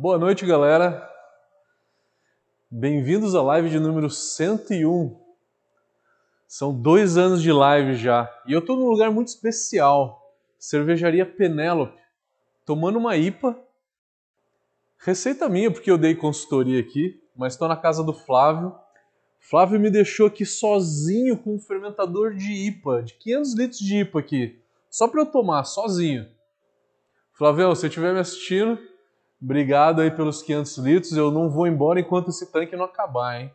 Boa noite, galera. Bem-vindos à live de número 101. São dois anos de live já. E eu estou num lugar muito especial. Cervejaria Penélope. Tomando uma IPA. Receita minha, porque eu dei consultoria aqui. Mas estou na casa do Flávio. Flávio me deixou aqui sozinho com um fermentador de IPA. De 500 litros de IPA aqui. Só para eu tomar, sozinho. Flávio, se estiver me assistindo, Obrigado aí pelos 500 litros. Eu não vou embora enquanto esse tanque não acabar, hein?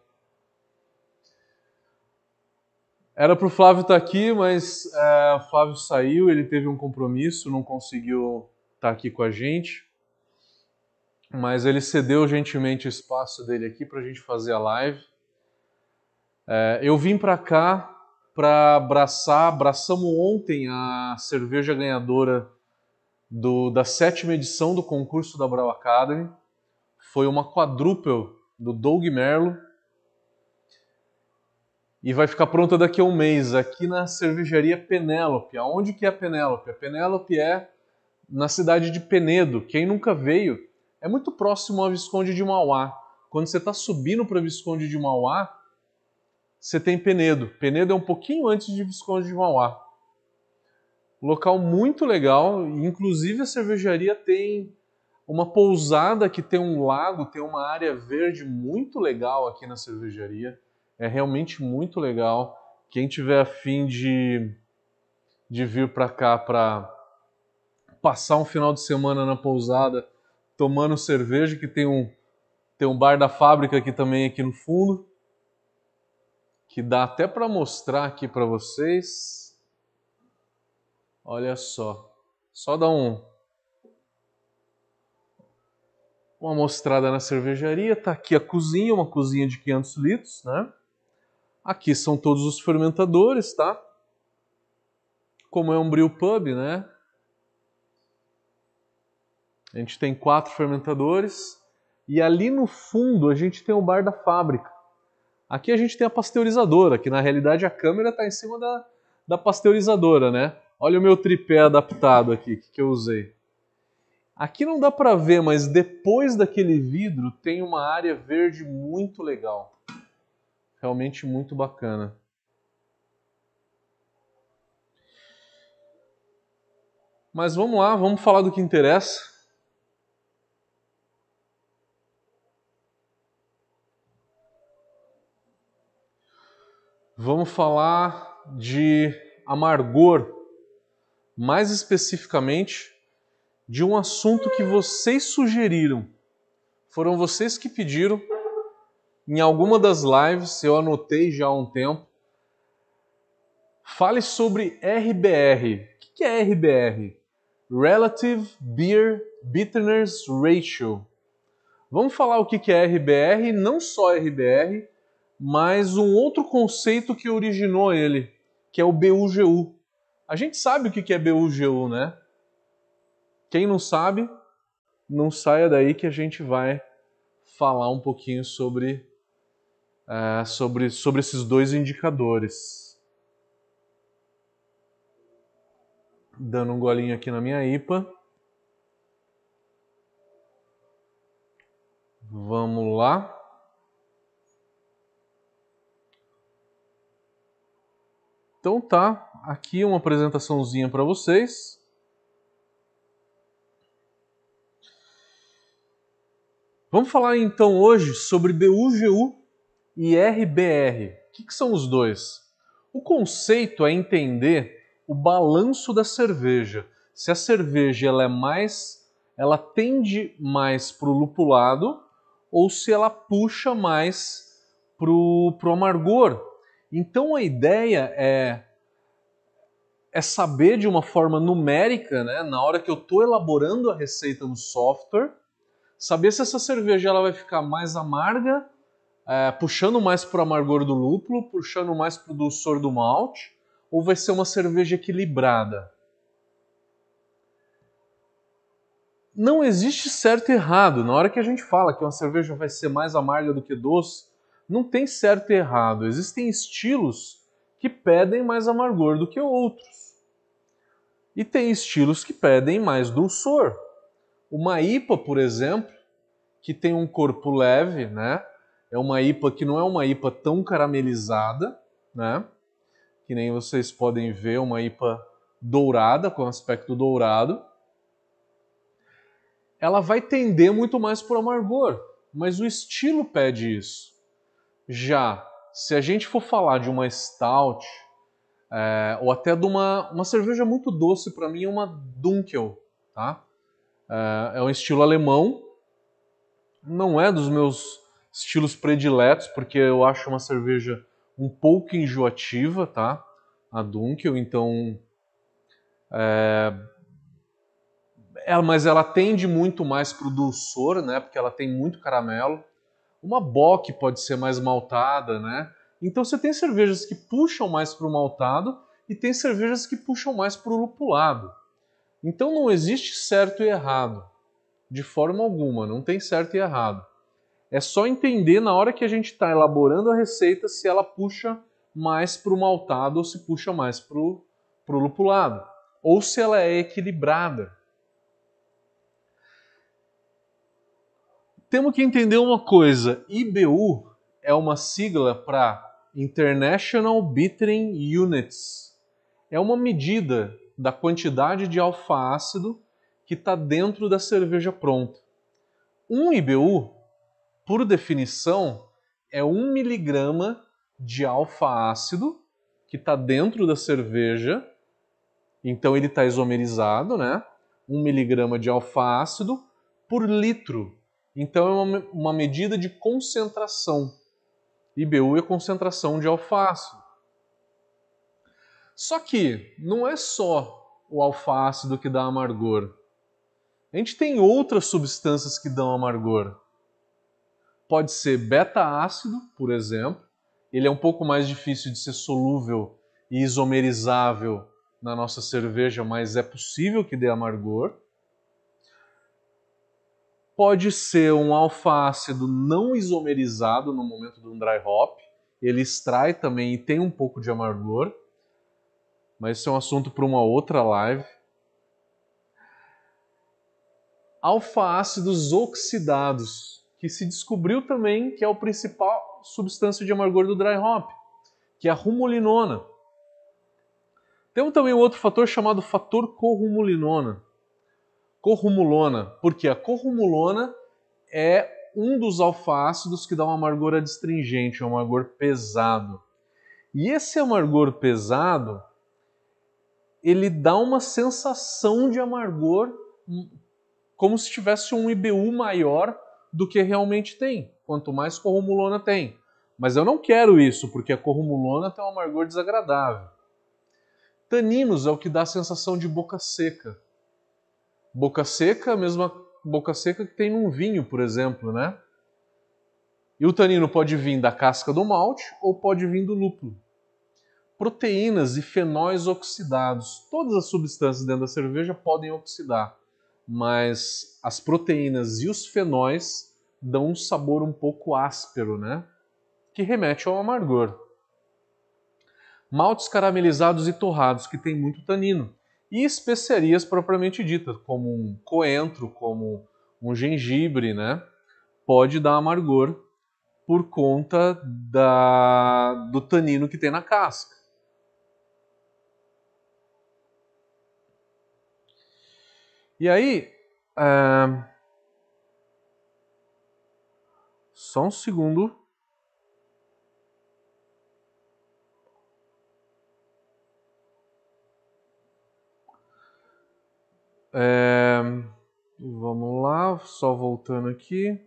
Era para o Flávio estar tá aqui, mas é, o Flávio saiu, ele teve um compromisso, não conseguiu estar tá aqui com a gente. Mas ele cedeu gentilmente o espaço dele aqui para a gente fazer a live. É, eu vim para cá para abraçar, abraçamos ontem a cerveja ganhadora do, da sétima edição do concurso da Brau Academy. Foi uma quadruple do Doug Merlo. E vai ficar pronta daqui a um mês, aqui na cervejaria Penélope. Aonde que é a Penélope? A Penélope é na cidade de Penedo. Quem nunca veio, é muito próximo ao Visconde de Mauá. Quando você está subindo para Visconde de Mauá, você tem Penedo. Penedo é um pouquinho antes de Visconde de Mauá. Local muito legal, inclusive a cervejaria tem uma pousada que tem um lago, tem uma área verde muito legal aqui na cervejaria. É realmente muito legal. Quem tiver afim de, de vir para cá para passar um final de semana na pousada tomando cerveja, que tem um, tem um bar da fábrica aqui também aqui no fundo, que dá até para mostrar aqui para vocês. Olha só. Só dá um uma mostrada na cervejaria. Tá aqui a cozinha, uma cozinha de 500 litros, né? Aqui são todos os fermentadores, tá? Como é um brew pub, né? A gente tem quatro fermentadores e ali no fundo a gente tem o bar da fábrica. Aqui a gente tem a pasteurizadora, que na realidade a câmera está em cima da, da pasteurizadora, né? Olha o meu tripé adaptado aqui que eu usei. Aqui não dá para ver, mas depois daquele vidro tem uma área verde muito legal. Realmente muito bacana. Mas vamos lá, vamos falar do que interessa. Vamos falar de amargor mais especificamente de um assunto que vocês sugeriram. Foram vocês que pediram. Em alguma das lives, eu anotei já há um tempo. Fale sobre RBR. O que é RBR? Relative Beer Bitterness Ratio. Vamos falar o que é RBR, não só RBR, mas um outro conceito que originou ele, que é o BUGU, a gente sabe o que é BUGU, né? Quem não sabe, não saia daí que a gente vai falar um pouquinho sobre, é, sobre, sobre esses dois indicadores. Dando um golinho aqui na minha IPA. Vamos lá. Então tá, aqui uma apresentaçãozinha para vocês. Vamos falar então hoje sobre BUGU e RBR. O que, que são os dois? O conceito é entender o balanço da cerveja. Se a cerveja ela é mais, ela tende mais para o lupulado ou se ela puxa mais para o amargor. Então a ideia é é saber de uma forma numérica, né, na hora que eu estou elaborando a receita no software, saber se essa cerveja ela vai ficar mais amarga, é, puxando mais para o amargor do lúpulo, puxando mais para o dulçor do malte, ou vai ser uma cerveja equilibrada. Não existe certo e errado. Na hora que a gente fala que uma cerveja vai ser mais amarga do que doce, não tem certo e errado. Existem estilos que pedem mais amargor do que outros. E tem estilos que pedem mais dulçor. Uma IPA, por exemplo, que tem um corpo leve, né? É uma IPA que não é uma IPA tão caramelizada, né? Que nem vocês podem ver, uma IPA dourada, com aspecto dourado. Ela vai tender muito mais para o amargor, mas o estilo pede isso. Já se a gente for falar de uma stout, é, ou até de uma, uma cerveja muito doce, para mim é uma Dunkel, tá? É, é um estilo alemão, não é dos meus estilos prediletos, porque eu acho uma cerveja um pouco enjoativa, tá? A Dunkel, então. É, ela, mas ela tende muito mais para o dulçor, né? Porque ela tem muito caramelo. Uma Bock pode ser mais maltada, né? Então você tem cervejas que puxam mais para o maltado e tem cervejas que puxam mais para o lupulado. Então não existe certo e errado, de forma alguma, não tem certo e errado. É só entender na hora que a gente está elaborando a receita se ela puxa mais para o maltado ou se puxa mais para o lupulado, ou se ela é equilibrada. Temos que entender uma coisa: IBU é uma sigla para International Bittering Units. É uma medida da quantidade de alfa-ácido que está dentro da cerveja pronta. Um IBU, por definição, é um miligrama de alfa-ácido que está dentro da cerveja. Então ele está isomerizado, né? Um miligrama de alfa-ácido por litro. Então é uma, uma medida de concentração. IBU é concentração de alfa-ácido. Só que não é só o alfa-ácido que dá amargor. A gente tem outras substâncias que dão amargor. Pode ser beta-ácido, por exemplo. Ele é um pouco mais difícil de ser solúvel e isomerizável na nossa cerveja, mas é possível que dê amargor. Pode ser um alfa-ácido não isomerizado no momento do dry hop. Ele extrai também e tem um pouco de amargor mas isso é um assunto para uma outra live. Alfa-ácidos oxidados, que se descobriu também que é o principal substância de amargor do dry hop, que é a rumulinona. Temos também um outro fator chamado fator corrumulinona. Corrumulona, porque a corrumulona é um dos alfa-ácidos que dá um amargor adstringente, um amargor pesado. E esse amargor pesado ele dá uma sensação de amargor, hum, como se tivesse um IBU maior do que realmente tem, quanto mais corrumulona tem. Mas eu não quero isso, porque a corrumulona tem um amargor desagradável. Taninos é o que dá a sensação de boca seca. Boca seca, a mesma boca seca que tem num vinho, por exemplo, né? E o tanino pode vir da casca do malte ou pode vir do lúpulo proteínas e fenóis oxidados. Todas as substâncias dentro da cerveja podem oxidar, mas as proteínas e os fenóis dão um sabor um pouco áspero, né? Que remete ao amargor. Maltes caramelizados e torrados, que tem muito tanino. E especiarias propriamente ditas, como um coentro, como um gengibre, né? Pode dar amargor por conta da, do tanino que tem na casca. E aí, é... só um segundo. É... Vamos lá, só voltando aqui,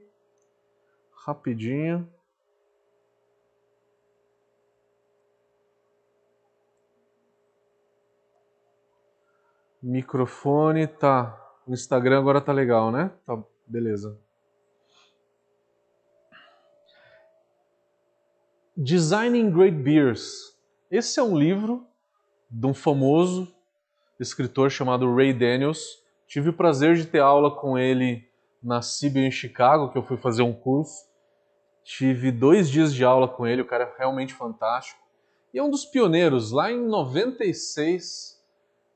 rapidinho. Microfone, tá. O Instagram agora tá legal, né? Tá, beleza. Designing Great Beers. Esse é um livro de um famoso escritor chamado Ray Daniels. Tive o prazer de ter aula com ele na CIB em Chicago, que eu fui fazer um curso. Tive dois dias de aula com ele, o cara é realmente fantástico. E é um dos pioneiros. Lá em 96,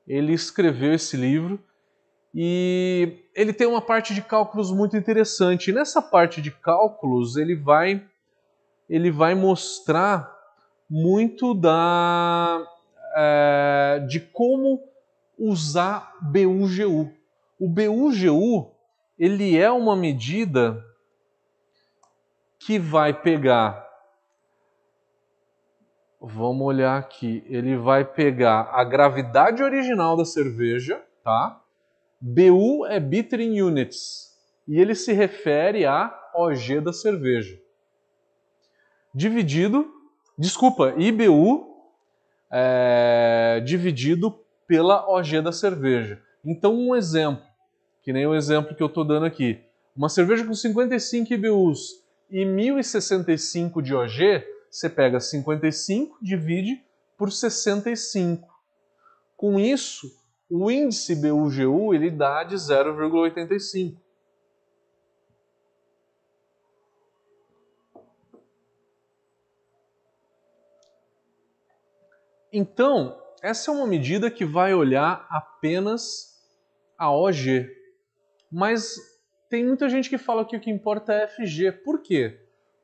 ele escreveu esse livro E ele tem uma parte de cálculos muito interessante. E nessa parte de cálculos, ele vai, ele vai mostrar muito da, é, de como usar BUGU. O BUGU ele é uma medida que vai pegar. Vamos olhar aqui. Ele vai pegar a gravidade original da cerveja, tá? BU é bittering units e ele se refere a OG da cerveja. Dividido, desculpa, IBU é, dividido pela OG da cerveja. Então, um exemplo, que nem o exemplo que eu estou dando aqui. Uma cerveja com 55 IBUs e 1065 de OG, você pega 55, divide por 65. Com isso, o índice BUGU ele dá de 0,85. Então, essa é uma medida que vai olhar apenas a OG. Mas tem muita gente que fala que o que importa é a FG. Por quê?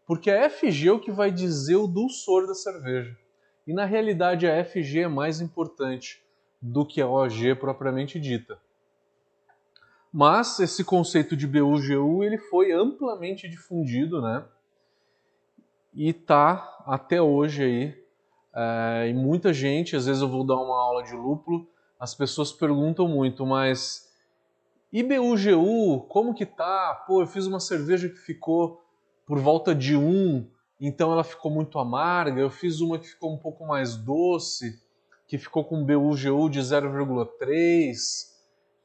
Porque a FG é o que vai dizer o dulçor da cerveja. E na realidade a FG é mais importante do que a OG propriamente dita. Mas esse conceito de BUGU ele foi amplamente difundido, né? E tá até hoje aí. É, e muita gente, às vezes eu vou dar uma aula de lúpulo, as pessoas perguntam muito, mas IBUGU, como que tá? Pô, eu fiz uma cerveja que ficou por volta de 1, então ela ficou muito amarga. Eu fiz uma que ficou um pouco mais doce que ficou com BUGU de 0,3.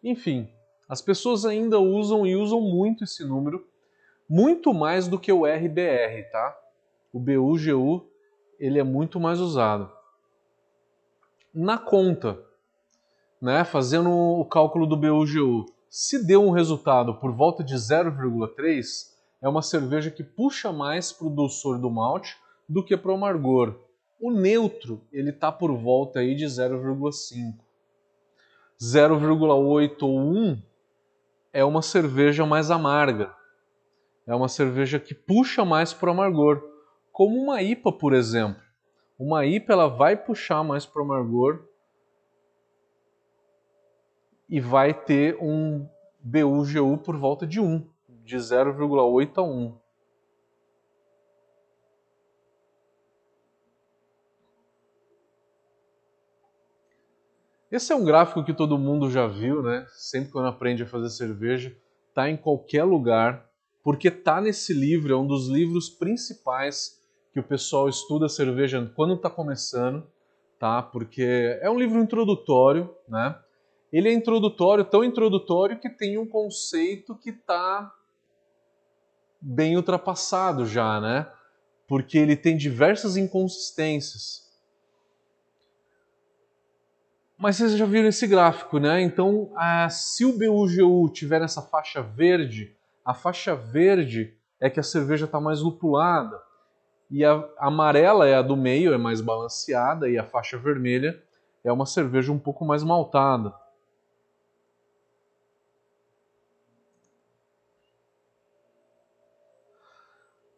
Enfim, as pessoas ainda usam e usam muito esse número, muito mais do que o RBR, tá? O BUGU ele é muito mais usado. Na conta, né, fazendo o cálculo do BUGU, se deu um resultado por volta de 0,3, é uma cerveja que puxa mais para o doçor do malte do que para o amargor. O neutro, ele está por volta aí de 0,5. 0,8 ou 1 é uma cerveja mais amarga. É uma cerveja que puxa mais para o amargor, como uma IPA, por exemplo. Uma IPA ela vai puxar mais para o amargor e vai ter um BUGU por volta de 1, de 0,8 a 1. Esse é um gráfico que todo mundo já viu, né? Sempre quando aprende a fazer cerveja, tá em qualquer lugar, porque tá nesse livro, é um dos livros principais que o pessoal estuda cerveja quando está começando, tá? Porque é um livro introdutório, né? Ele é introdutório, tão introdutório que tem um conceito que está bem ultrapassado já, né? Porque ele tem diversas inconsistências. Mas vocês já viram esse gráfico, né? Então, a, se o BUGU tiver nessa faixa verde, a faixa verde é que a cerveja está mais lupulada. E a, amarela é a do meio, é mais balanceada, e a faixa vermelha é uma cerveja um pouco mais maltada.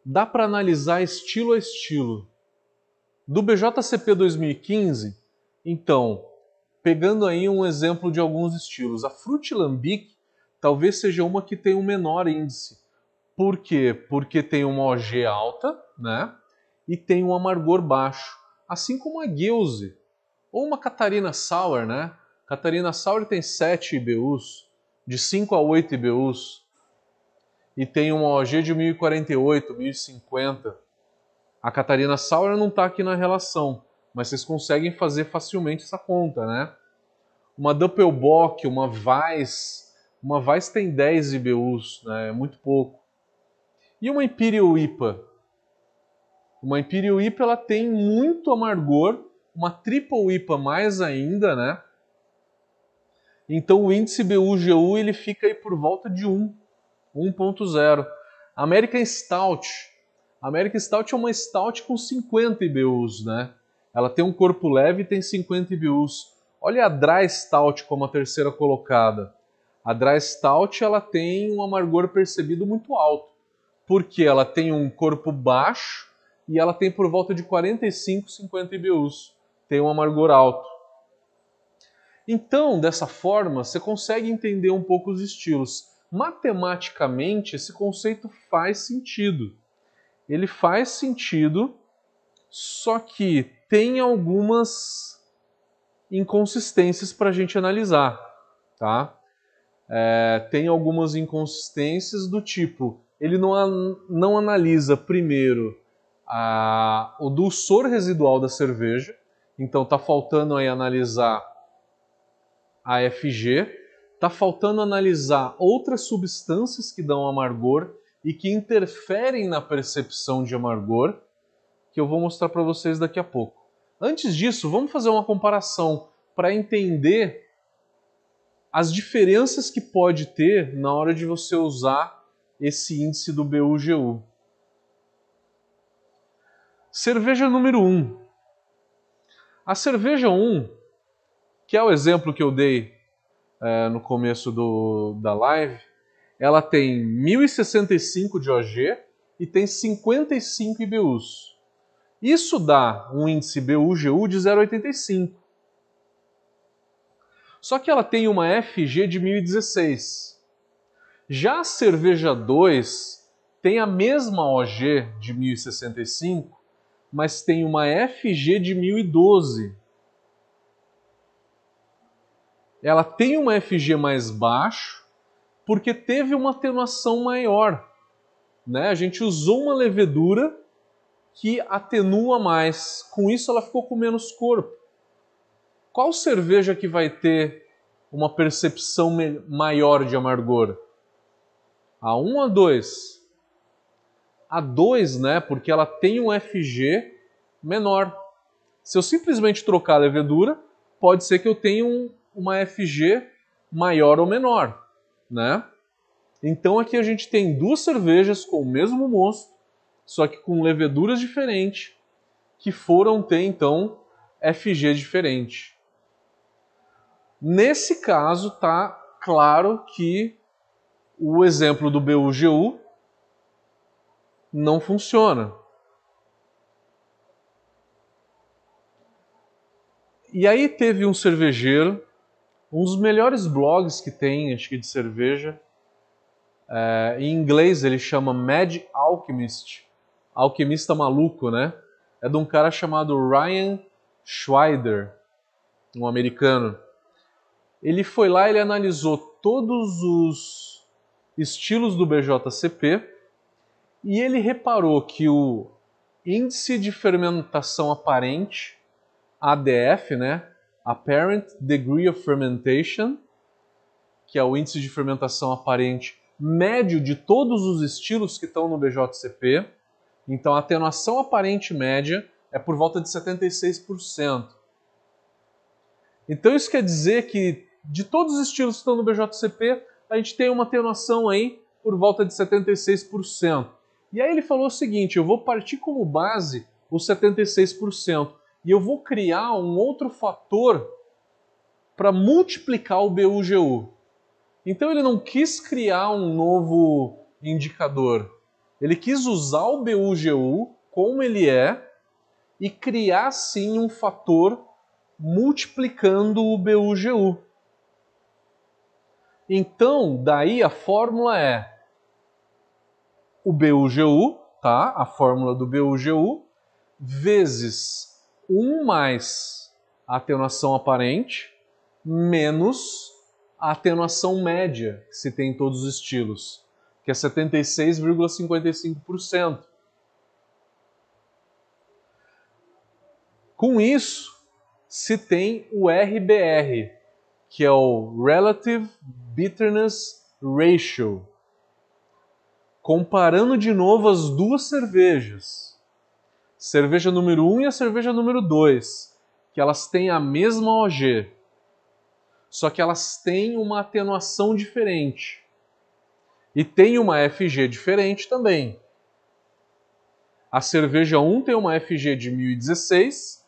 Dá para analisar estilo a estilo. Do BJCP 2015, então, pegando aí um exemplo de alguns estilos. A Frutilambic talvez seja uma que tem um menor índice. Por quê? Porque tem uma OG alta, né? E tem um amargor baixo. Assim como a Gilze. Ou uma Catarina Sour, né? Catarina Sour tem 7 IBUs, de 5 a 8 IBUs. E tem uma OG de 1048, 1050. A Catarina Sour não está aqui na relação, mas vocês conseguem fazer facilmente essa conta, né? Uma Doppelbock, uma Weiss, uma Weiss tem 10 IBUs, né? é muito pouco. E uma Imperial IPA? Uma Imperial IPA ela tem muito amargor, uma Triple IPA mais ainda, né? Então o índice BU-GU ele fica aí por volta de 1, 1.0. American Stout. American Stout é uma Stout com 50 IBUs, né? Ela tem um corpo leve e tem 50 IBUs. Olha a Dry Stout como a terceira colocada. A Dry Stout ela tem um amargor percebido muito alto, porque ela tem um corpo baixo e ela tem por volta de 45, 50 IBUs. Tem um amargor alto. Então, dessa forma, você consegue entender um pouco os estilos. Matematicamente, esse conceito faz sentido. Ele faz sentido, só que tem algumas inconsistências para a gente analisar, tá? É, tem algumas inconsistências do tipo, ele não, não analisa primeiro a, o dulçor residual da cerveja, então está faltando aí analisar a FG, está faltando analisar outras substâncias que dão amargor e que interferem na percepção de amargor, que eu vou mostrar para vocês daqui a pouco. Antes disso, vamos fazer uma comparação para entender as diferenças que pode ter na hora de você usar esse índice do BUGU. Cerveja número 1. A cerveja 1, que é o exemplo que eu dei é, no começo do, da live, ela tem 1065 de OG e tem 55 IBUs. Isso dá um índice BU-GU de 0,85. Só que ela tem uma FG de 1016. Já a cerveja 2 tem a mesma OG de 1065, mas tem uma FG de 1012. Ela tem uma FG mais baixo porque teve uma atenuação maior. Né? A gente usou uma levedura que atenua mais. Com isso, ela ficou com menos corpo. Qual cerveja que vai ter uma percepção maior de amargor? A 1 ou a 2? A 2, né? Porque ela tem um FG menor. Se eu simplesmente trocar a levedura, pode ser que eu tenha um, uma FG maior ou menor, né? Então aqui a gente tem duas cervejas com o mesmo mosto, só que com leveduras diferentes, que foram ter então FG diferente. Nesse caso, tá claro que o exemplo do BUGU não funciona. E aí teve um cervejeiro, um dos melhores blogs que tem, acho que de cerveja. É, em inglês ele chama Mad Alchemist alquimista maluco, né? É de um cara chamado Ryan Schweider, um americano. Ele foi lá, ele analisou todos os estilos do BJCP e ele reparou que o índice de fermentação aparente, ADF, né? Apparent Degree of Fermentation, que é o índice de fermentação aparente médio de todos os estilos que estão no BJCP, então a atenuação aparente média é por volta de 76%. Então isso quer dizer que de todos os estilos que estão no BJCP, a gente tem uma atenuação aí por volta de 76%. E aí ele falou o seguinte, eu vou partir como base os 76% e eu vou criar um outro fator para multiplicar o BUGU. Então ele não quis criar um novo indicador, ele quis usar o BUGU como ele é e criar sim um fator multiplicando o BUGU. Então, daí a fórmula é o BUGU, tá? A fórmula do BUGU vezes 1 mais a atenuação aparente menos a atenuação média que se tem em todos os estilos que é 76,55%. Com isso, se tem o RBR, que é o Relative Bitterness Ratio. Comparando de novo as duas cervejas, cerveja número 1 e a cerveja número 2, que elas têm a mesma OG, só que elas têm uma atenuação diferente. E tem uma FG diferente também. A cerveja 1 tem uma FG de 1016,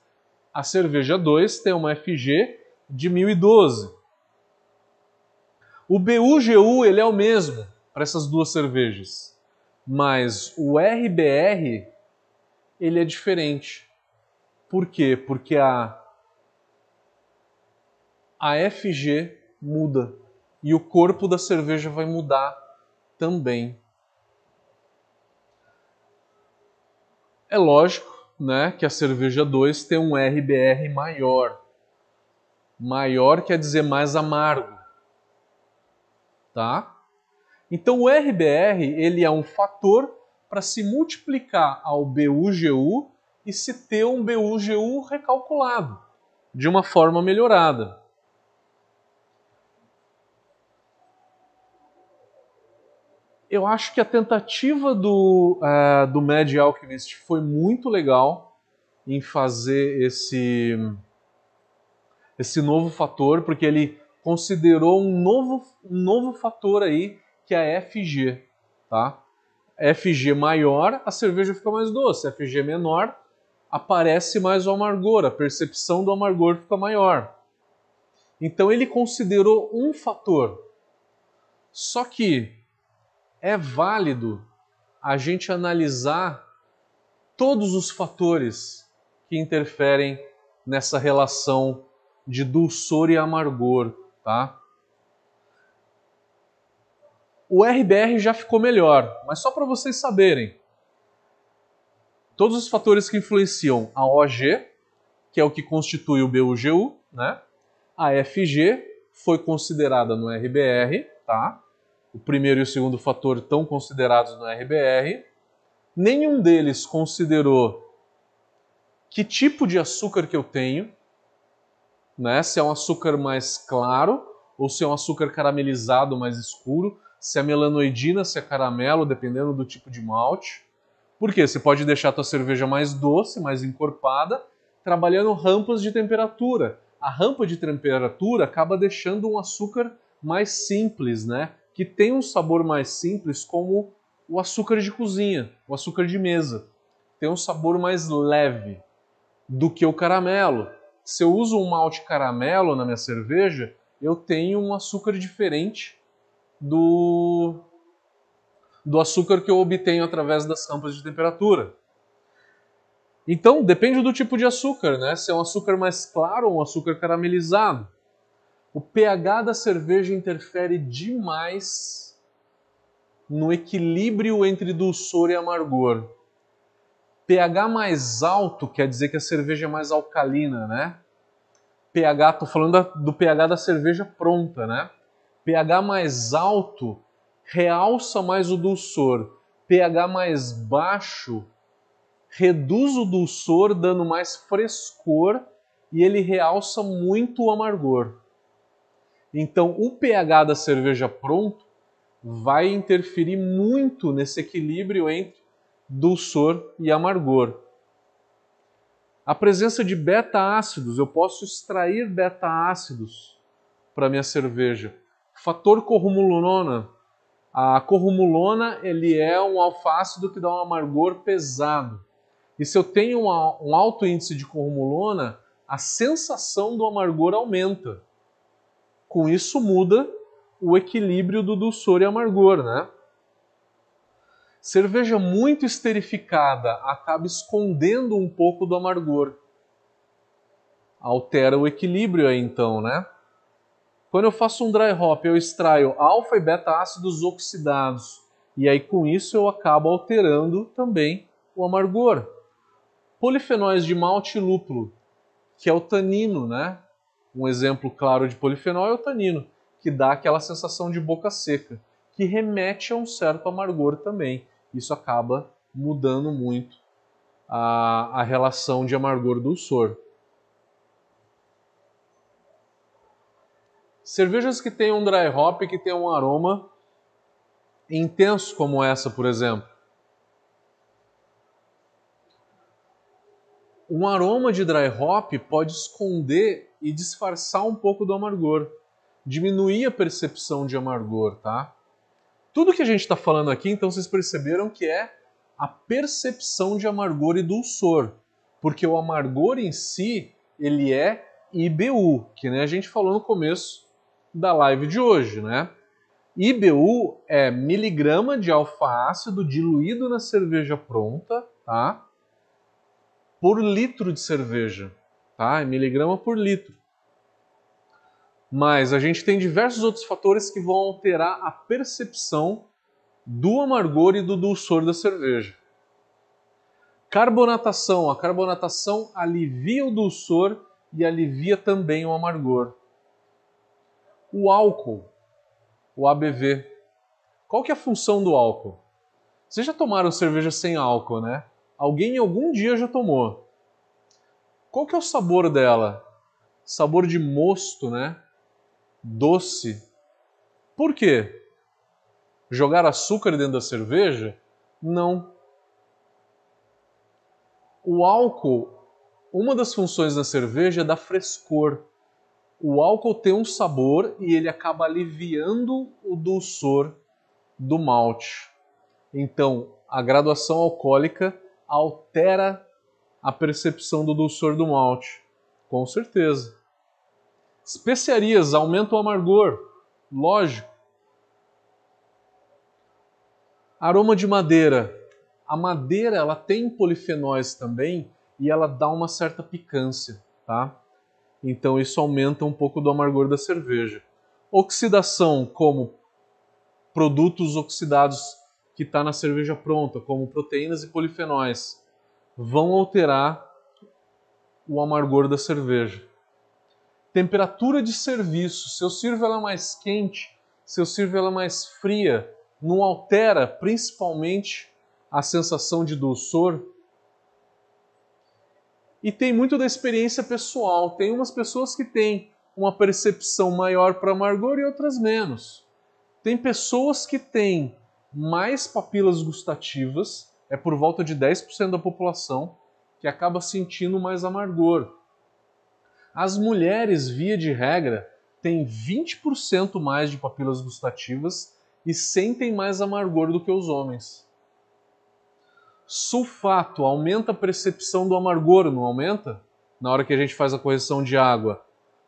a cerveja 2 tem uma FG de 1012. O BUGU ele é o mesmo para essas duas cervejas, mas o RBR ele é diferente. Por quê? Porque a a FG muda e o corpo da cerveja vai mudar também. É lógico, né, que a cerveja 2 tem um RBR maior. Maior quer dizer mais amargo. Tá? Então o RBR, ele é um fator para se multiplicar ao BUGU e se ter um BUGU recalculado de uma forma melhorada. eu acho que a tentativa do, uh, do Mad Alchemist foi muito legal em fazer esse, esse novo fator, porque ele considerou um novo, um novo fator aí, que a FG. Tá? FG maior, a cerveja fica mais doce. FG menor, aparece mais o amargor, a percepção do amargor fica maior. Então ele considerou um fator. Só que é válido a gente analisar todos os fatores que interferem nessa relação de dulçor e amargor, tá? O RBR já ficou melhor, mas só para vocês saberem. Todos os fatores que influenciam a OG, que é o que constitui o BUGU, né? A FG foi considerada no RBR, tá? o primeiro e o segundo fator estão considerados no RBR. Nenhum deles considerou que tipo de açúcar que eu tenho, né? se é um açúcar mais claro ou se é um açúcar caramelizado mais escuro, se é melanoidina, se é caramelo, dependendo do tipo de malte. Por quê? Você pode deixar a tua cerveja mais doce, mais encorpada, trabalhando rampas de temperatura. A rampa de temperatura acaba deixando um açúcar mais simples, né? que tem um sabor mais simples, como o açúcar de cozinha, o açúcar de mesa. Tem um sabor mais leve do que o caramelo. Se eu uso um malte caramelo na minha cerveja, eu tenho um açúcar diferente do, do açúcar que eu obtenho através das rampas de temperatura. Então, depende do tipo de açúcar, né? Se é um açúcar mais claro ou um açúcar caramelizado. O pH da cerveja interfere demais no equilíbrio entre dulçor e amargor. pH mais alto quer dizer que a cerveja é mais alcalina, né? pH, tô falando do pH da cerveja pronta, né? pH mais alto realça mais o dulçor. pH mais baixo reduz o dulçor, dando mais frescor e ele realça muito o amargor. Então, o pH da cerveja pronto vai interferir muito nesse equilíbrio entre dulçor e amargor. A presença de beta-ácidos, eu posso extrair beta-ácidos para minha cerveja. Fator corrumulona. A corrumulona ele é um alfácido que dá um amargor pesado. E se eu tenho um alto índice de corrumulona, a sensação do amargor aumenta. Com isso muda o equilíbrio do dulçor e amargor, né? Cerveja muito esterificada acaba escondendo um pouco do amargor. Altera o equilíbrio aí então, né? Quando eu faço um dry hop, eu extraio alfa e beta ácidos oxidados. E aí com isso eu acabo alterando também o amargor. Polifenóis de malte lúpulo, que é o tanino, né? Um exemplo claro de polifenol é o tanino, que dá aquela sensação de boca seca, que remete a um certo amargor também. Isso acaba mudando muito a, a relação de amargor-dulçor. Cervejas que têm um dry hop que tem um aroma intenso como essa, por exemplo. Um aroma de dry hop pode esconder e disfarçar um pouco do amargor, diminuir a percepção de amargor, tá? Tudo que a gente está falando aqui, então vocês perceberam que é a percepção de amargor e dulçor, porque o amargor em si ele é IBU, que né, a gente falou no começo da live de hoje, né? IBU é miligrama de alfa-ácido diluído na cerveja pronta, tá? Por litro de cerveja, tá? É miligrama por litro. Mas a gente tem diversos outros fatores que vão alterar a percepção do amargor e do dulçor da cerveja. Carbonatação. A carbonatação alivia o dulçor e alivia também o amargor. O álcool, o ABV. Qual que é a função do álcool? Vocês já tomaram cerveja sem álcool, né? Alguém algum dia já tomou. Qual que é o sabor dela? Sabor de mosto, né? Doce. Por quê? Jogar açúcar dentro da cerveja? Não. O álcool, uma das funções da cerveja é dar frescor. O álcool tem um sabor e ele acaba aliviando o dulçor do malte. Então, a graduação alcoólica altera a percepção do dulçor do malte. Com certeza. Especiarias aumentam o amargor, lógico. Aroma de madeira. A madeira ela tem polifenóis também e ela dá uma certa picância, tá? Então isso aumenta um pouco do amargor da cerveja. Oxidação, como produtos oxidados que está na cerveja pronta, como proteínas e polifenóis, vão alterar o amargor da cerveja. Temperatura de serviço. Se eu sirvo ela mais quente, se eu sirvo ela mais fria, não altera principalmente a sensação de dulçor? E tem muito da experiência pessoal. Tem umas pessoas que têm uma percepção maior para amargor e outras menos. Tem pessoas que têm mais papilas gustativas, é por volta de 10% da população, que acaba sentindo mais amargor. As mulheres, via de regra, têm 20% mais de papilas gustativas e sentem mais amargor do que os homens. Sulfato aumenta a percepção do amargor, não aumenta? Na hora que a gente faz a correção de água.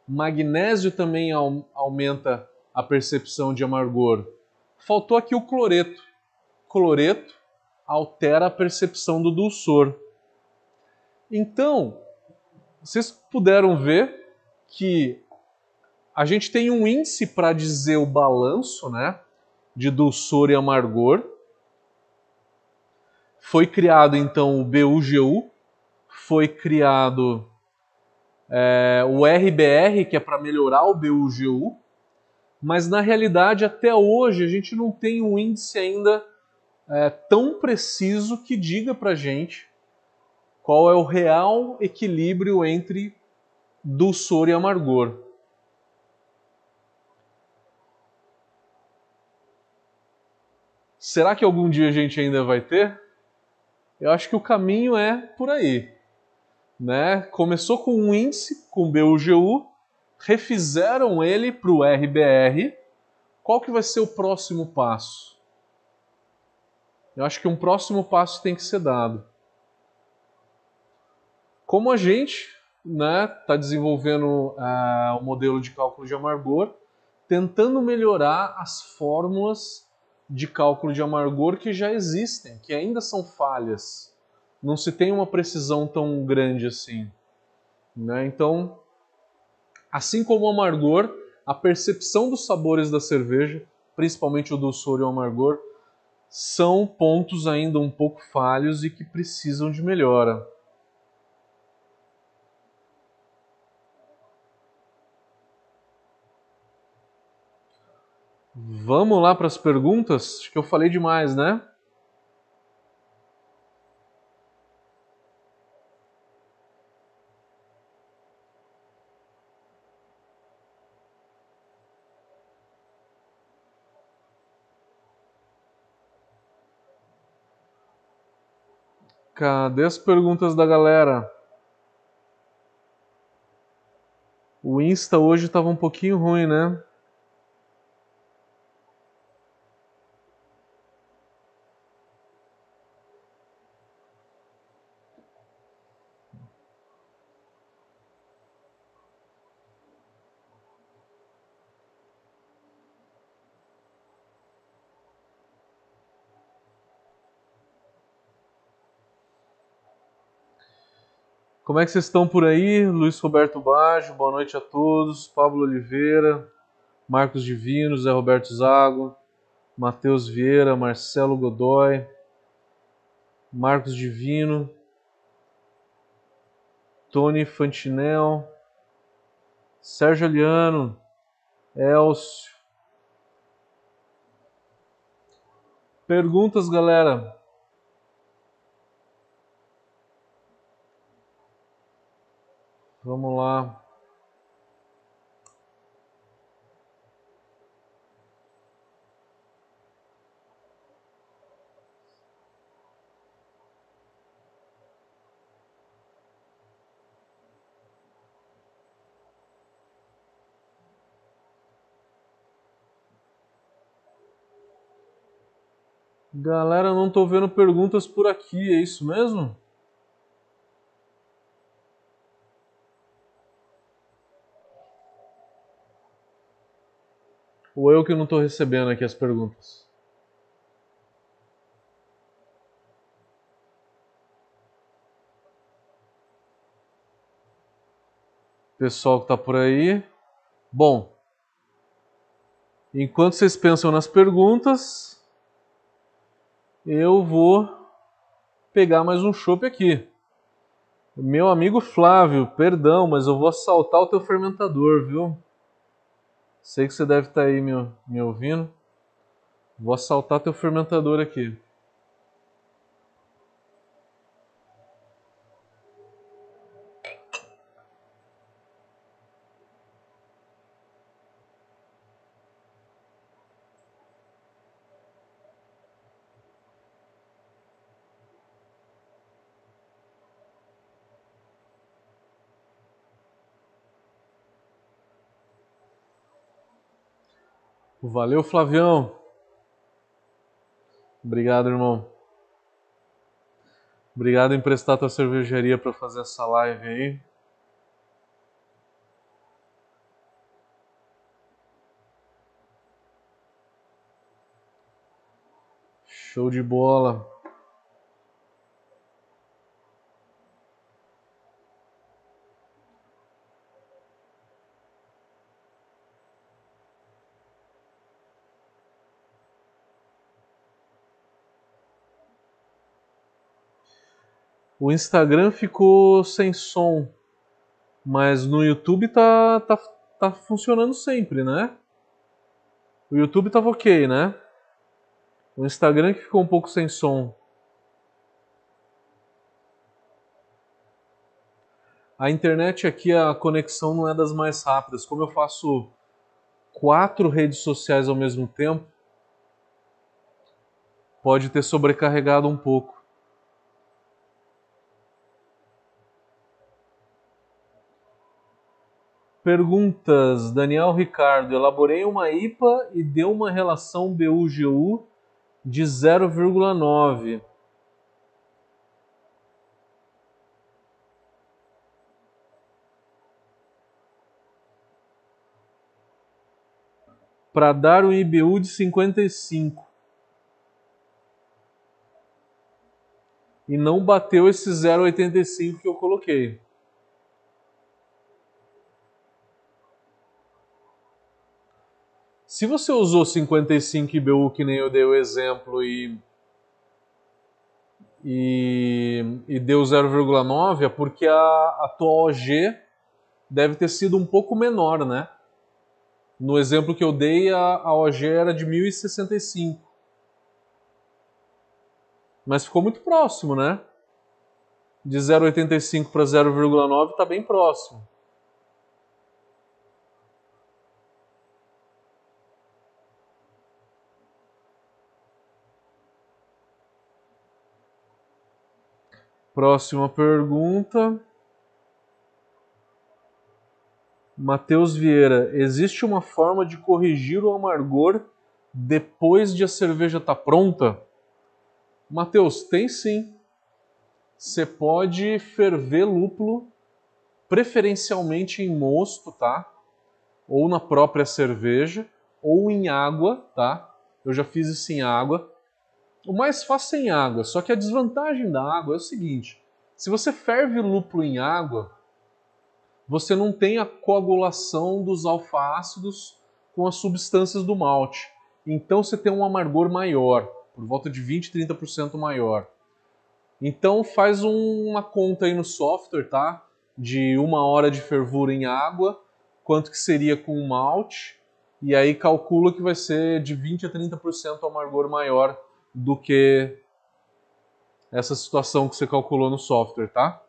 Magnésio também aumenta a percepção de amargor. Faltou aqui o cloreto. Cloreto altera a percepção do dulçor. Então, vocês puderam ver que a gente tem um índice para dizer o balanço, né? de dulçor e amargor. Foi criado então o BUGU, foi criado é, o RBR, que é para melhorar o BUGU, mas na realidade até hoje a gente não tem um índice ainda é, tão preciso que diga para gente qual é o real equilíbrio entre dulçor e amargor. Será que algum dia a gente ainda vai ter? Eu acho que o caminho é por aí. Né? Começou com um índice, com o BUGU, refizeram ele para o RBR. Qual que vai ser o próximo passo? Eu acho que um próximo passo tem que ser dado. Como a gente está né, tá desenvolvendo uh, o modelo de cálculo de amargor, tentando melhorar as fórmulas de cálculo de amargor que já existem, que ainda são falhas. Não se tem uma precisão tão grande assim. Né? Então, assim como o amargor, a percepção dos sabores da cerveja, principalmente o dulçor e o amargor, são pontos ainda um pouco falhos e que precisam de melhora. Vamos lá para as perguntas? Acho que eu falei demais, né? Cadê as perguntas da galera? O Insta hoje estava um pouquinho ruim, né? Como é que vocês estão por aí? Luiz Roberto Baggio, boa noite a todos. Pablo Oliveira, Marcos Divino, Zé Roberto Zago, Matheus Vieira, Marcelo Godoy, Marcos Divino, Tony Fantinel, Sérgio Aliano, Elcio. Perguntas, galera? Vamos lá. Galera, não tô vendo perguntas por aqui, é isso mesmo? Ou eu que não tô recebendo aqui as perguntas? Pessoal que tá por aí. Bom, enquanto vocês pensam nas perguntas, eu vou pegar mais um chopp aqui. Meu amigo Flávio, perdão, mas eu vou assaltar o teu fermentador, viu? Sei que você deve estar tá aí me, me ouvindo. Vou assaltar teu fermentador aqui. Valeu, Flavião. Obrigado, irmão. Obrigado em emprestar tua cervejaria para fazer essa live aí. Show de bola. O Instagram ficou sem som, mas no YouTube tá, tá, tá funcionando sempre, né? O YouTube tava ok, né? O Instagram que ficou um pouco sem som. A internet aqui, a conexão não é das mais rápidas. Como eu faço quatro redes sociais ao mesmo tempo, pode ter sobrecarregado um pouco. Perguntas, Daniel Ricardo. Elaborei uma IPA e deu uma relação BUGU de 0,9. Para dar um IBU de 55. E não bateu esse 0,85 que eu coloquei. Se você usou 55 IBU, que nem eu dei o exemplo, e, e, e deu 0,9, é porque a, a tua OG deve ter sido um pouco menor, né? No exemplo que eu dei, a, a OG era de 1065. Mas ficou muito próximo, né? De 0,85 para 0,9 está bem próximo. Próxima pergunta. Matheus Vieira, existe uma forma de corrigir o amargor depois de a cerveja estar tá pronta? Matheus, tem sim. Você pode ferver lúpulo, preferencialmente em mosto, tá? Ou na própria cerveja, ou em água, tá? Eu já fiz isso em água. O mais fácil é em água, só que a desvantagem da água é o seguinte: Se você ferve lúpulo em água, você não tem a coagulação dos alfa-ácidos com as substâncias do malte. Então você tem um amargor maior, por volta de 20, 30% maior. Então faz um, uma conta aí no software, tá? De uma hora de fervura em água, quanto que seria com o malte, e aí calcula que vai ser de 20 a 30% amargor maior do que essa situação que você calculou no software, tá?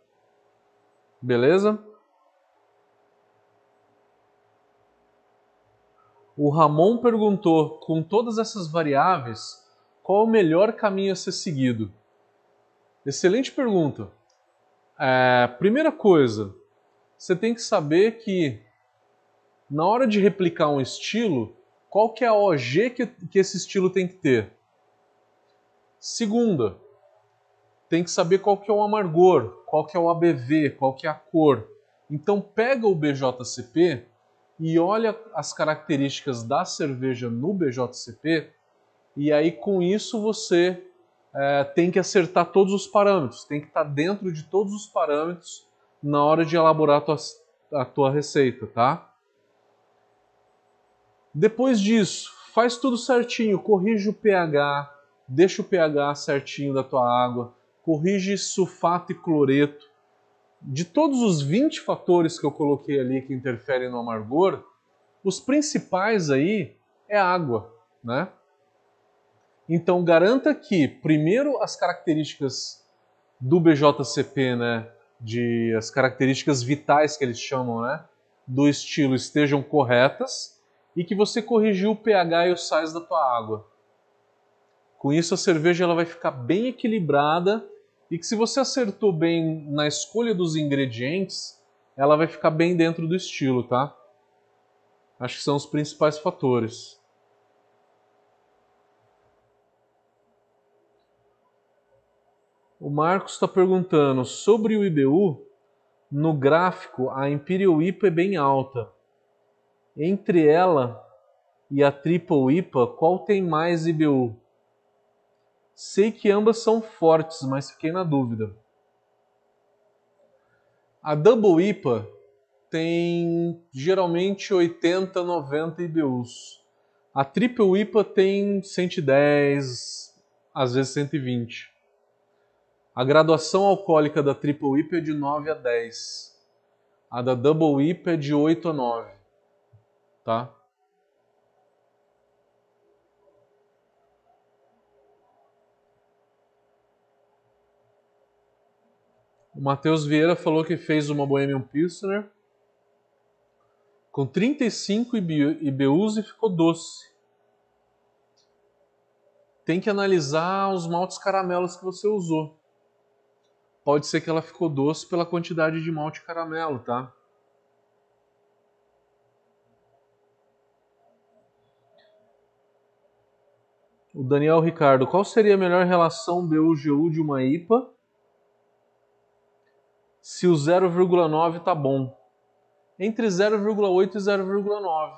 Beleza? O Ramon perguntou: com todas essas variáveis, qual o melhor caminho a ser seguido? Excelente pergunta. É, primeira coisa, você tem que saber que na hora de replicar um estilo, qual que é a OG que, que esse estilo tem que ter? Segunda, tem que saber qual que é o amargor, qual que é o ABV, qual que é a cor. Então pega o BJCP e olha as características da cerveja no BJCP e aí com isso você é, tem que acertar todos os parâmetros, tem que estar dentro de todos os parâmetros na hora de elaborar a tua, a tua receita, tá? Depois disso, faz tudo certinho, corrige o pH, deixa o pH certinho da tua água, corrige sulfato e cloreto, de todos os 20 fatores que eu coloquei ali que interferem no amargor, os principais aí é água, né? Então garanta que primeiro as características do BJCP, né, de as características vitais que eles chamam, né, do estilo estejam corretas e que você corrigiu o pH e os sais da tua água. Com isso a cerveja ela vai ficar bem equilibrada e que se você acertou bem na escolha dos ingredientes, ela vai ficar bem dentro do estilo, tá? Acho que são os principais fatores. O Marcos está perguntando sobre o IBU. No gráfico, a Imperial IPA é bem alta. Entre ela e a Triple IPA, qual tem mais IBU? Sei que ambas são fortes, mas fiquei na dúvida. A Double IPA tem geralmente 80, 90 IBUs. A Triple IPA tem 110, às vezes 120. A graduação alcoólica da Triple IPA é de 9 a 10. A da Double IPA é de 8 a 9. Tá? O Matheus Vieira falou que fez uma Bohemian Pilsner com 35 IBUs e ficou doce. Tem que analisar os maltes caramelos que você usou. Pode ser que ela ficou doce pela quantidade de malte caramelo, tá? O Daniel Ricardo, qual seria a melhor relação BU-GU de uma IPA se o 0,9 está bom. Entre 0,8 e 0,9.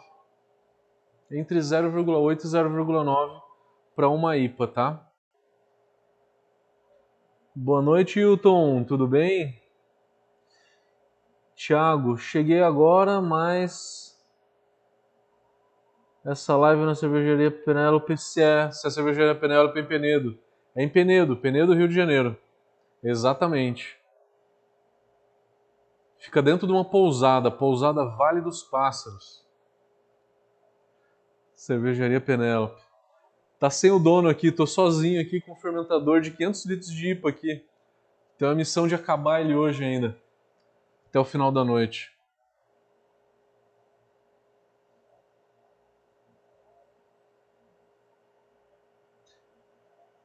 Entre 0,8 e 0,9 para uma IPA, tá? Boa noite, Hilton. Tudo bem? Tiago, cheguei agora, mas essa live na cervejaria Penélope se é, se a cervejaria Penélope é em Penedo. É em Penedo, Penedo, Rio de Janeiro. Exatamente. Fica dentro de uma pousada, pousada Vale dos Pássaros. Cervejaria Penélope. Tá sem o dono aqui, tô sozinho aqui com um fermentador de 500 litros de IPA aqui. Tem a missão de acabar ele hoje ainda. Até o final da noite.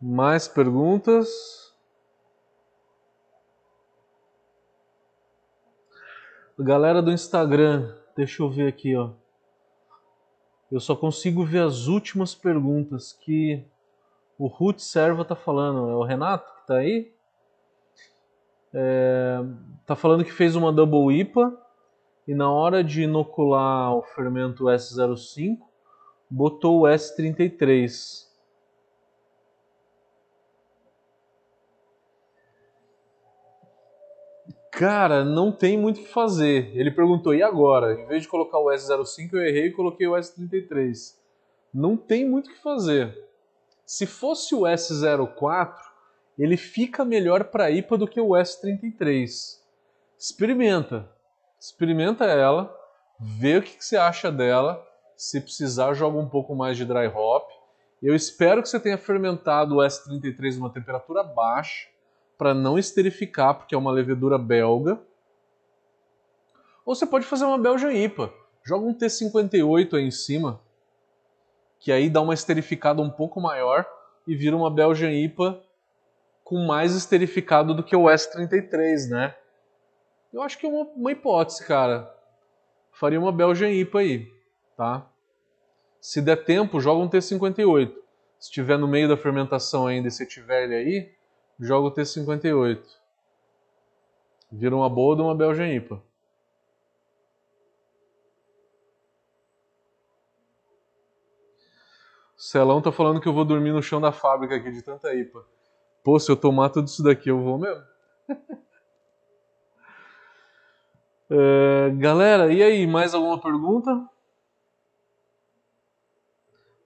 Mais perguntas? Galera do Instagram, deixa eu ver aqui, ó. Eu só consigo ver as últimas perguntas que o Ruth Serva tá falando. É o Renato que tá aí? É, tá falando que fez uma Double IPA e na hora de inocular o fermento S05 botou o S33. Cara, não tem muito o que fazer. Ele perguntou, e agora? Em vez de colocar o S05, eu errei e coloquei o S33. Não tem muito o que fazer. Se fosse o S04, ele fica melhor para IPA do que o S33. Experimenta. Experimenta ela, vê o que, que você acha dela. Se precisar, joga um pouco mais de dry hop. Eu espero que você tenha fermentado o S33 numa temperatura baixa para não esterificar, porque é uma levedura belga. Ou você pode fazer uma Belgian IPA. Joga um T58 aí em cima, que aí dá uma esterificada um pouco maior e vira uma Belgian IPA com mais esterificado do que o S33, né? Eu acho que é uma, uma hipótese, cara. Faria uma Belgian IPA aí, tá? Se der tempo, joga um T58. Se estiver no meio da fermentação ainda e você tiver ele aí, joga o T58. Vira uma boa de uma Belgian IPA. O Celão tá falando que eu vou dormir no chão da fábrica aqui de tanta IPA. Pô, se eu tomar tudo isso daqui, eu vou mesmo. é, galera, e aí, mais alguma pergunta?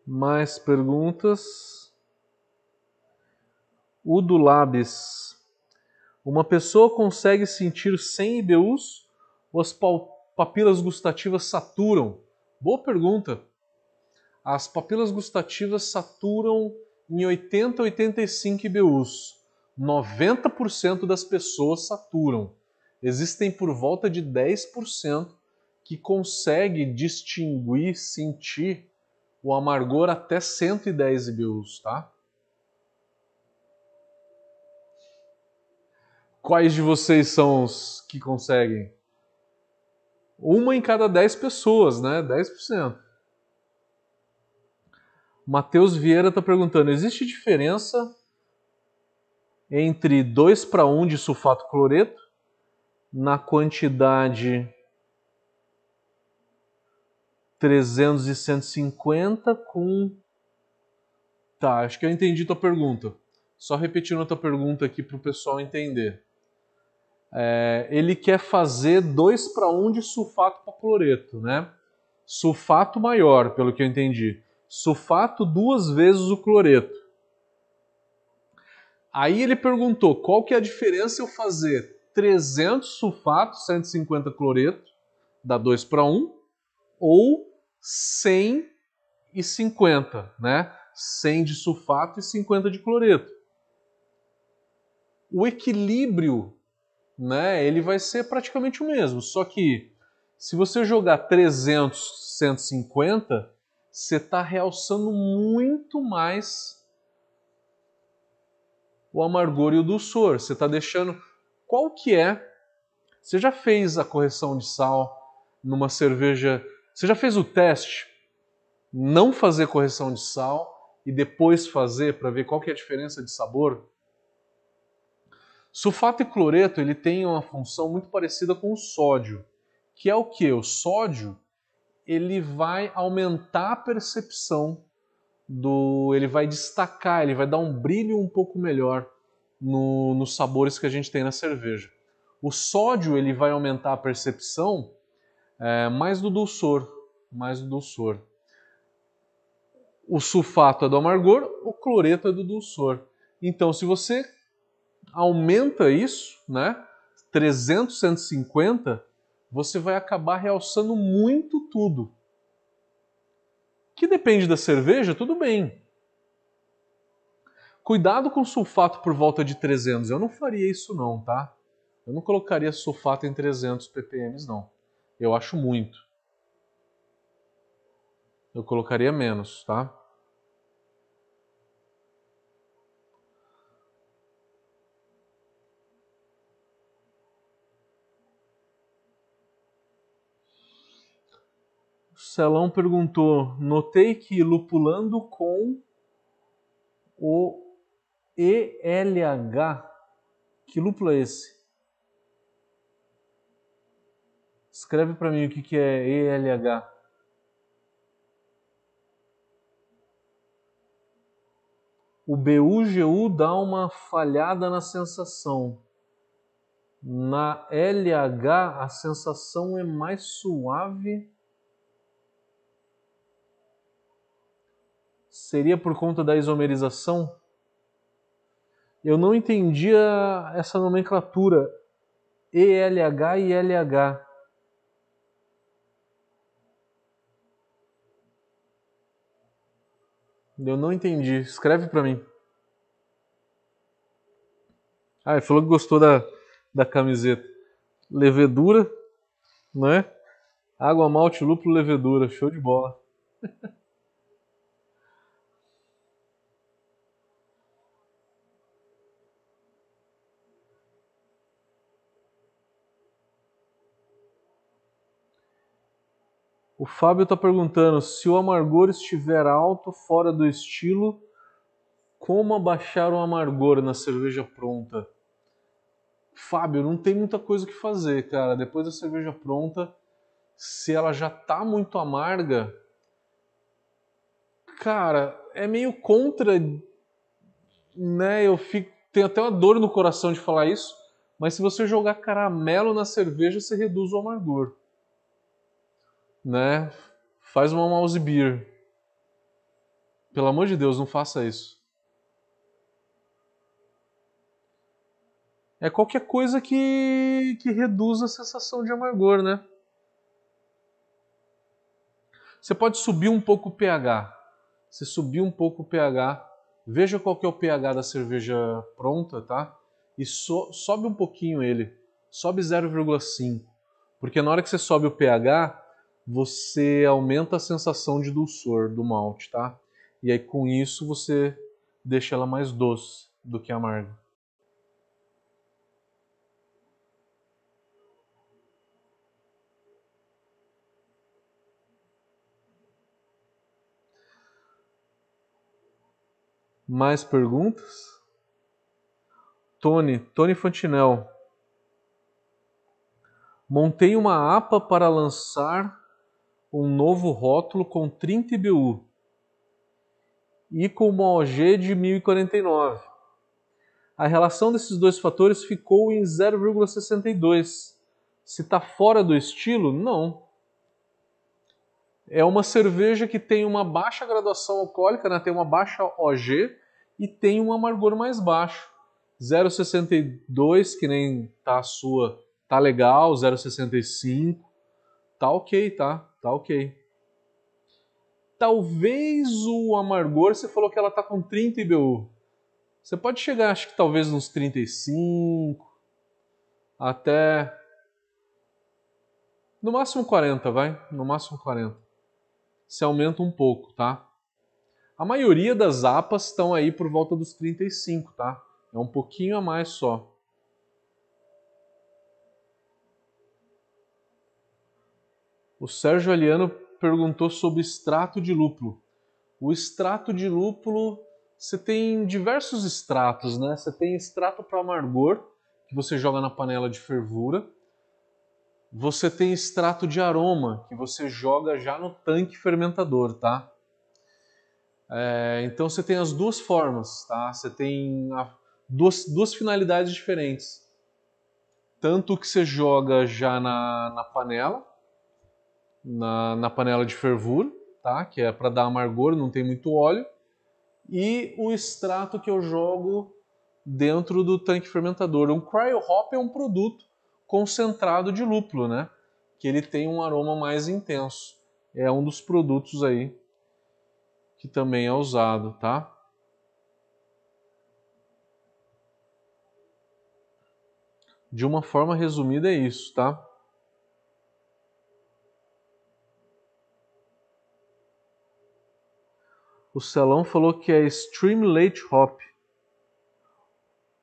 Mais perguntas? O do Labs. Uma pessoa consegue sentir 100 IBUs ou as papilas gustativas saturam? Boa pergunta. As papilas gustativas saturam em 80 a 85 IBUs. 90% das pessoas saturam. Existem por volta de 10% que consegue distinguir, sentir o amargor até 110 IBUs, tá? Quais de vocês são os que conseguem? Uma em cada 10 pessoas, né? 10%. Matheus Vieira está perguntando: existe diferença entre 2 para 1 de sulfato cloreto na quantidade 300 e 150 com. Tá, acho que eu entendi tua pergunta. Só repetindo a tua pergunta aqui para o pessoal entender. É, ele quer fazer 2 para 1 de sulfato para cloreto, né? Sulfato maior, pelo que eu entendi. Sulfato duas vezes o cloreto. Aí ele perguntou qual que é a diferença eu fazer 300 sulfato, 150 cloreto, dá 2 para 1, ou 150, né? 100 de sulfato e 50 de cloreto. O equilíbrio, né, ele vai ser praticamente o mesmo, só que se você jogar 300, 150, você está realçando muito mais o amargor e o dulçor. Você está deixando. Qual que é? Você já fez a correção de sal numa cerveja você já fez o teste? Não fazer correção de sal e depois fazer para ver qual que é a diferença de sabor? Sulfato e cloreto ele tem uma função muito parecida com o sódio, que é o que? O sódio ele vai aumentar a percepção do, ele vai destacar, ele vai dar um brilho um pouco melhor no, nos sabores que a gente tem na cerveja. O sódio ele vai aumentar a percepção é, mais do dulçor, mais do dulçor. O sulfato é do amargor, o cloreto é do dulçor. Então, se você aumenta isso, né, 300, 150, você vai acabar realçando muito tudo. Que depende da cerveja, tudo bem. Cuidado com sulfato por volta de 300. Eu não faria isso não, tá? Eu não colocaria sulfato em 300 ppm não. Eu acho muito. Eu colocaria menos, tá? Celão perguntou: notei que lupulando com o ELH. Que lúpulo é esse? Escreve para mim o que, que é ELH. O BUGU dá uma falhada na sensação. Na LH a sensação é mais suave. Seria por conta da isomerização? Eu não entendia essa nomenclatura ELH e LH. Eu não entendi. Escreve para mim. Ah, ele falou que gostou da, da camiseta. Levedura, né? Água, malte, lúpulo, levedura. Show de bola. O Fábio está perguntando se o amargor estiver alto, fora do estilo, como abaixar o amargor na cerveja pronta? Fábio, não tem muita coisa que fazer, cara. Depois da cerveja pronta, se ela já tá muito amarga, cara, é meio contra, né? Eu fico, tenho até uma dor no coração de falar isso, mas se você jogar caramelo na cerveja, você reduz o amargor né? Faz uma mouse beer. Pelo amor de Deus, não faça isso. É qualquer coisa que, que reduza a sensação de amargor, né? Você pode subir um pouco o pH. Você subir um pouco o pH, veja qual que é o pH da cerveja pronta, tá? E so, sobe um pouquinho ele. Sobe 0,5. Porque na hora que você sobe o pH, você aumenta a sensação de dulçor do malte, tá? E aí com isso você deixa ela mais doce do que amarga. Mais perguntas? Tony, Tony Fantinel. Montei uma APA para lançar um novo rótulo com 30 IBU e com uma OG de 1049. A relação desses dois fatores ficou em 0,62. Se está fora do estilo, não. É uma cerveja que tem uma baixa graduação alcoólica, né? tem uma baixa OG e tem um amargor mais baixo. 0,62, que nem tá a sua, tá legal, 0,65, tá ok, tá? Tá ok. Talvez o amargor, você falou que ela tá com 30 IBU. Você pode chegar, acho que talvez uns 35, até. No máximo 40, vai? No máximo 40. Se aumenta um pouco, tá? A maioria das APAs estão aí por volta dos 35, tá? É um pouquinho a mais só. O Sérgio Aliano perguntou sobre extrato de lúpulo. O extrato de lúpulo, você tem diversos extratos, né? Você tem extrato para amargor, que você joga na panela de fervura. Você tem extrato de aroma, que você joga já no tanque fermentador, tá? É, então você tem as duas formas, tá? Você tem a, duas, duas finalidades diferentes. Tanto que você joga já na, na panela, na, na panela de fervura, tá? que é para dar amargor, não tem muito óleo, e o extrato que eu jogo dentro do tanque fermentador. Um cryo hop é um produto concentrado de lúpulo, né? que ele tem um aroma mais intenso. É um dos produtos aí que também é usado, tá? De uma forma resumida é isso, tá? O Celão falou que é Stream Late Hop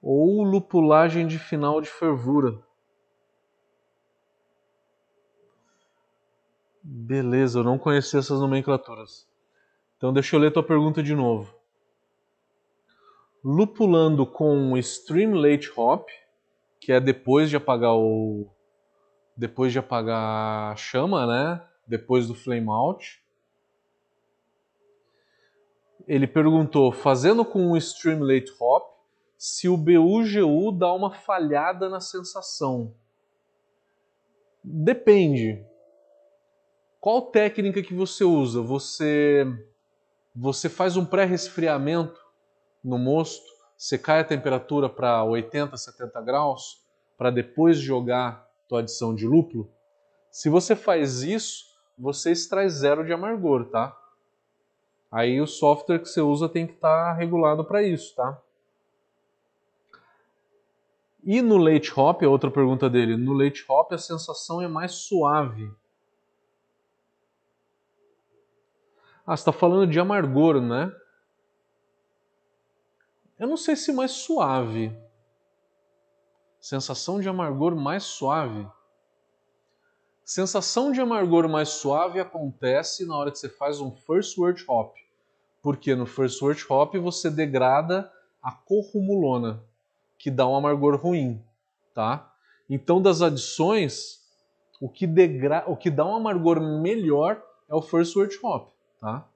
ou lupulagem de final de fervura. Beleza, eu não conhecia essas nomenclaturas. Então deixa eu ler tua pergunta de novo. Lupulando com Stream Late Hop, que é depois de apagar o depois de apagar a chama, né? Depois do flame out ele perguntou, fazendo com o Streamlate Hop, se o BUGU dá uma falhada na sensação. Depende. Qual técnica que você usa? Você você faz um pré-resfriamento no mosto, você cai a temperatura para 80, 70 graus para depois jogar tua adição de lúpulo? Se você faz isso, você extrai zero de amargor, tá? Aí o software que você usa tem que estar tá regulado para isso, tá? E no leite hop, outra pergunta dele, no leite hop a sensação é mais suave. Ah, você está falando de amargor, né? Eu não sei se mais suave. Sensação de amargor mais suave. Sensação de amargor mais suave acontece na hora que você faz um first word hop. Porque no first word hop você degrada a corrumulona que dá um amargor ruim, tá? Então, das adições, o que, degra... o que dá um amargor melhor é o First Word Hop, tá?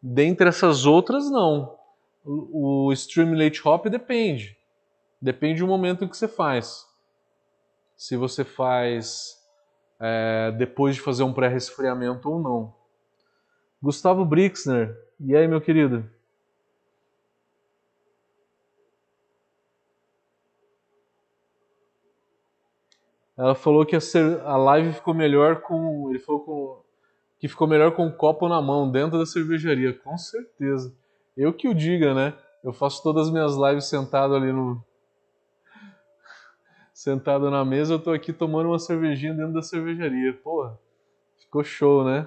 Dentre essas outras, não. O Streamlate Hop depende. Depende do momento que você faz. Se você faz é, depois de fazer um pré-resfriamento ou não. Gustavo Brixner, e aí, meu querido? Ela falou que a, live ficou melhor com. Ele falou com, que ficou melhor com o copo na mão, dentro da cervejaria. Com certeza. Eu que o diga, né? Eu faço todas as minhas lives sentado ali no. Sentado na mesa, eu tô aqui tomando uma cervejinha dentro da cervejaria. Porra, ficou show, né?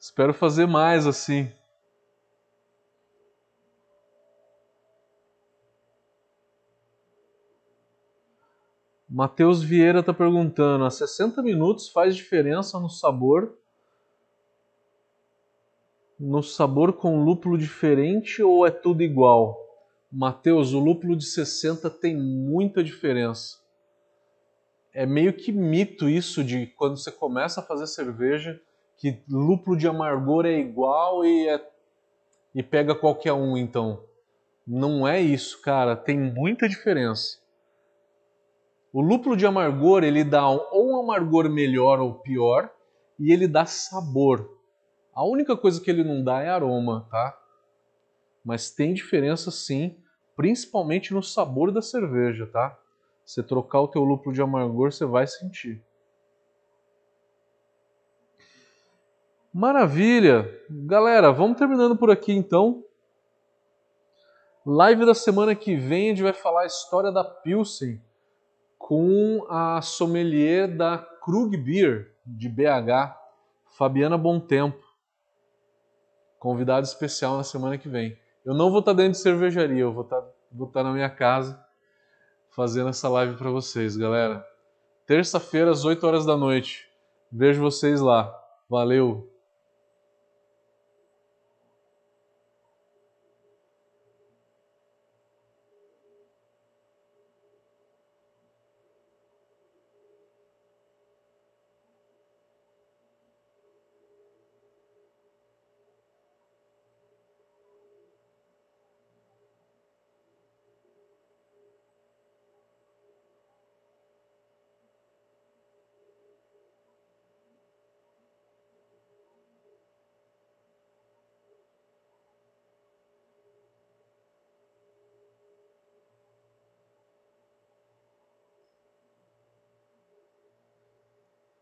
Espero fazer mais assim. Matheus Vieira está perguntando: a 60 minutos faz diferença no sabor? No sabor com lúpulo diferente ou é tudo igual? Matheus, o lúpulo de 60 tem muita diferença. É meio que mito isso de quando você começa a fazer cerveja que lúpulo de amargor é igual e, é, e pega qualquer um, então. Não é isso, cara. Tem muita diferença. O lúpulo de amargor, ele dá ou um amargor melhor ou pior, e ele dá sabor. A única coisa que ele não dá é aroma, tá? Mas tem diferença sim, principalmente no sabor da cerveja, tá? Você trocar o teu lúpulo de amargor, você vai sentir. Maravilha! Galera, vamos terminando por aqui então. Live da semana que vem a gente vai falar a história da Pilsen com a sommelier da Krug Beer de BH, Fabiana Bom Tempo. Convidado especial na semana que vem. Eu não vou estar dentro de cervejaria, eu vou estar, vou estar na minha casa fazendo essa live para vocês, galera. Terça-feira às 8 horas da noite. Vejo vocês lá. Valeu!